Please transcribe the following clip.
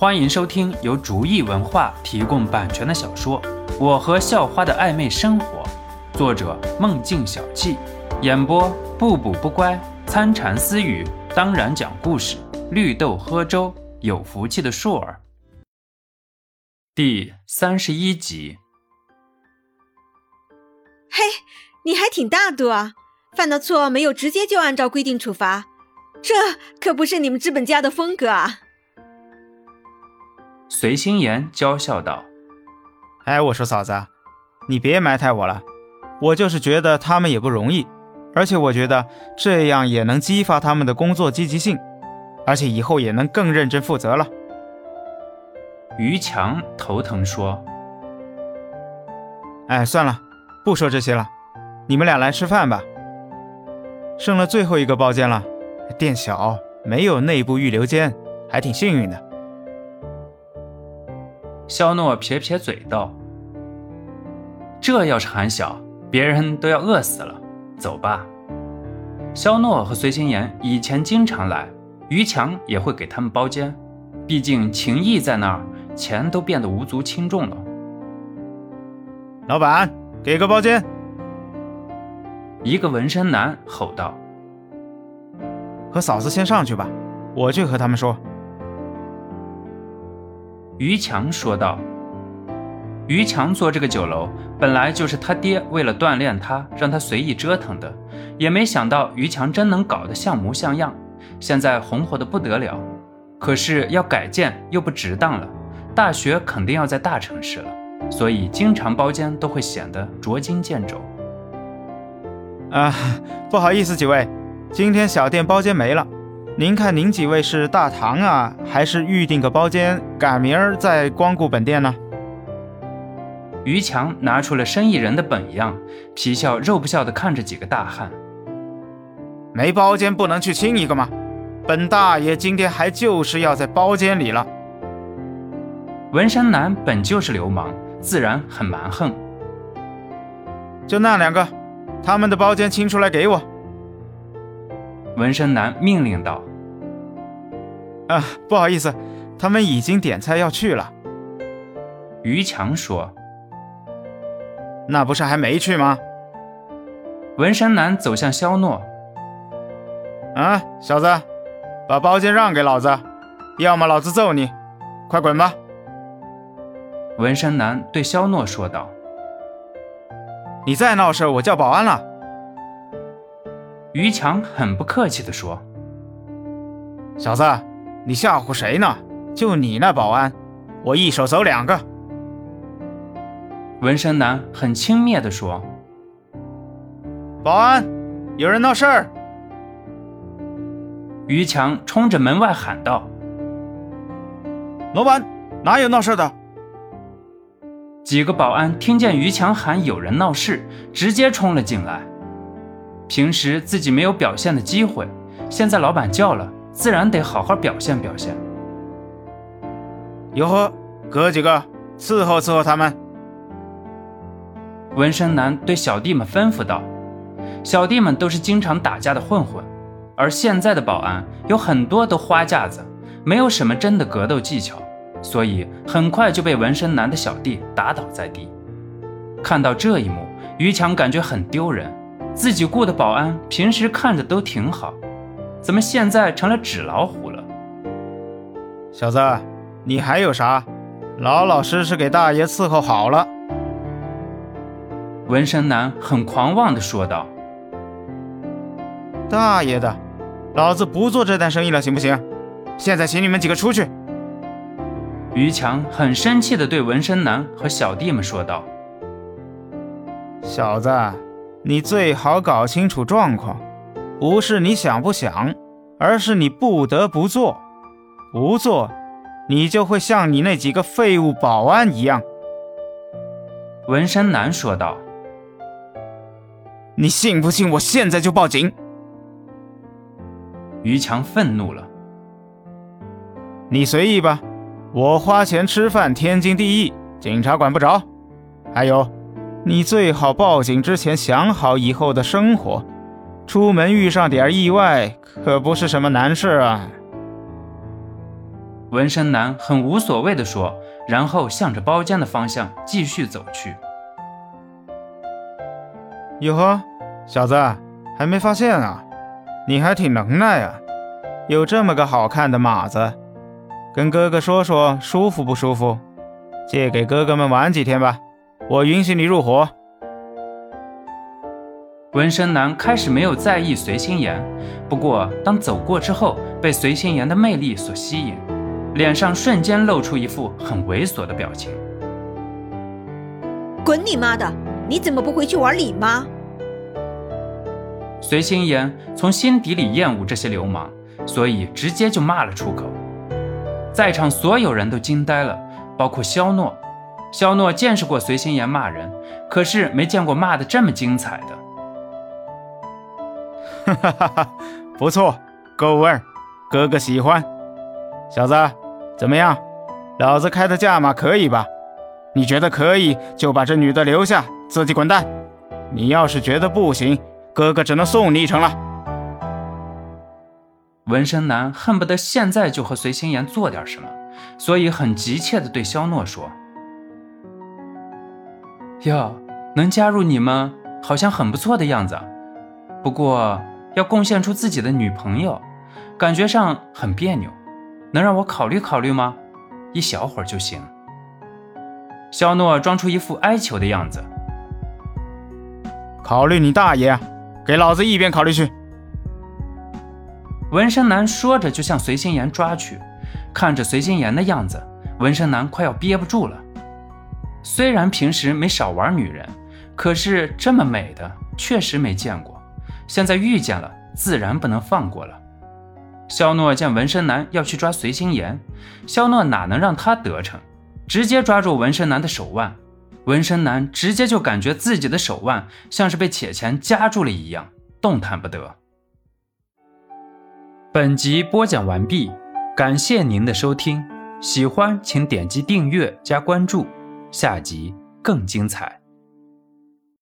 欢迎收听由竹意文化提供版权的小说《我和校花的暧昧生活》，作者梦境小憩，演播不补不乖、参禅私语，当然讲故事，绿豆喝粥，有福气的硕儿。第三十一集。嘿，你还挺大度啊！犯了错没有直接就按照规定处罚，这可不是你们资本家的风格啊！随心言娇笑道：“哎，我说嫂子，你别埋汰我了，我就是觉得他们也不容易，而且我觉得这样也能激发他们的工作积极性，而且以后也能更认真负责了。”于强头疼说：“哎，算了，不说这些了，你们俩来吃饭吧。剩了最后一个包间了，店小，没有内部预留间，还挺幸运的。”肖诺撇撇嘴道：“这要是还小，别人都要饿死了。走吧。”肖诺和随心言以前经常来，于强也会给他们包间，毕竟情谊在那儿，钱都变得无足轻重了。老板，给个包间！一个纹身男吼道：“和嫂子先上去吧，我去和他们说。”于强说道：“于强做这个酒楼，本来就是他爹为了锻炼他，让他随意折腾的，也没想到于强真能搞得像模像样，现在红火的不得了。可是要改建又不值当了，大学肯定要在大城市了，所以经常包间都会显得捉襟见肘。啊，不好意思，几位，今天小店包间没了。”您看，您几位是大堂啊，还是预定个包间，赶明儿再光顾本店呢？于强拿出了生意人的本样，皮笑肉不笑的看着几个大汉。没包间不能去亲一个吗？本大爷今天还就是要在包间里了。纹身男本就是流氓，自然很蛮横。就那两个，他们的包间清出来给我。纹身男命令道。啊，不好意思，他们已经点菜要去了。于强说：“那不是还没去吗？”纹身男走向肖诺：“啊，小子，把包间让给老子，要么老子揍你，快滚吧！”纹身男对肖诺说道：“你再闹事，我叫保安了。”于强很不客气地说：“小子。”你吓唬谁呢？就你那保安，我一手走两个。纹身男很轻蔑地说：“保安，有人闹事儿。”于强冲着门外喊道：“老板，哪有闹事的？”几个保安听见于强喊有人闹事，直接冲了进来。平时自己没有表现的机会，现在老板叫了。自然得好好表现表现。哟呵，哥几个伺候伺候他们。纹身男对小弟们吩咐道：“小弟们都是经常打架的混混，而现在的保安有很多都花架子，没有什么真的格斗技巧，所以很快就被纹身男的小弟打倒在地。”看到这一幕，于强感觉很丢人，自己雇的保安平时看着都挺好。怎么现在成了纸老虎了？小子，你还有啥？老老实实给大爷伺候好了。纹身男很狂妄地说道：“大爷的，老子不做这单生意了，行不行？现在请你们几个出去。”于强很生气地对纹身男和小弟们说道：“小子，你最好搞清楚状况。”不是你想不想，而是你不得不做。不做，你就会像你那几个废物保安一样。”文山南说道。“你信不信我现在就报警？”于强愤怒了。“你随意吧，我花钱吃饭，天经地义，警察管不着。还有，你最好报警之前想好以后的生活。”出门遇上点意外，可不是什么难事啊！纹身男很无所谓的说，然后向着包间的方向继续走去。哟呵，小子，还没发现啊？你还挺能耐啊，有这么个好看的马子，跟哥哥说说舒服不舒服？借给哥哥们玩几天吧，我允许你入伙。纹身男开始没有在意随心言，不过当走过之后，被随心言的魅力所吸引，脸上瞬间露出一副很猥琐的表情。滚你妈的！你怎么不回去玩李妈？随心言从心底里厌恶这些流氓，所以直接就骂了出口。在场所有人都惊呆了，包括肖诺。肖诺见识过随心言骂人，可是没见过骂的这么精彩的。哈哈哈哈，不错，够味儿，哥哥喜欢。小子，怎么样？老子开的价码可以吧？你觉得可以，就把这女的留下，自己滚蛋。你要是觉得不行，哥哥只能送你一程了。纹身男恨不得现在就和随心言做点什么，所以很急切地对肖诺说：“哟，能加入你们，好像很不错的样子。不过……”要贡献出自己的女朋友，感觉上很别扭，能让我考虑考虑吗？一小会儿就行。肖诺装出一副哀求的样子。考虑你大爷！给老子一边考虑去！纹身男说着就向随心言抓去，看着随心言的样子，纹身男快要憋不住了。虽然平时没少玩女人，可是这么美的确实没见过。现在遇见了，自然不能放过了。肖诺见纹身男要去抓随心言，肖诺哪能让他得逞，直接抓住纹身男的手腕。纹身男直接就感觉自己的手腕像是被铁钳夹住了一样，动弹不得。本集播讲完毕，感谢您的收听，喜欢请点击订阅加关注，下集更精彩。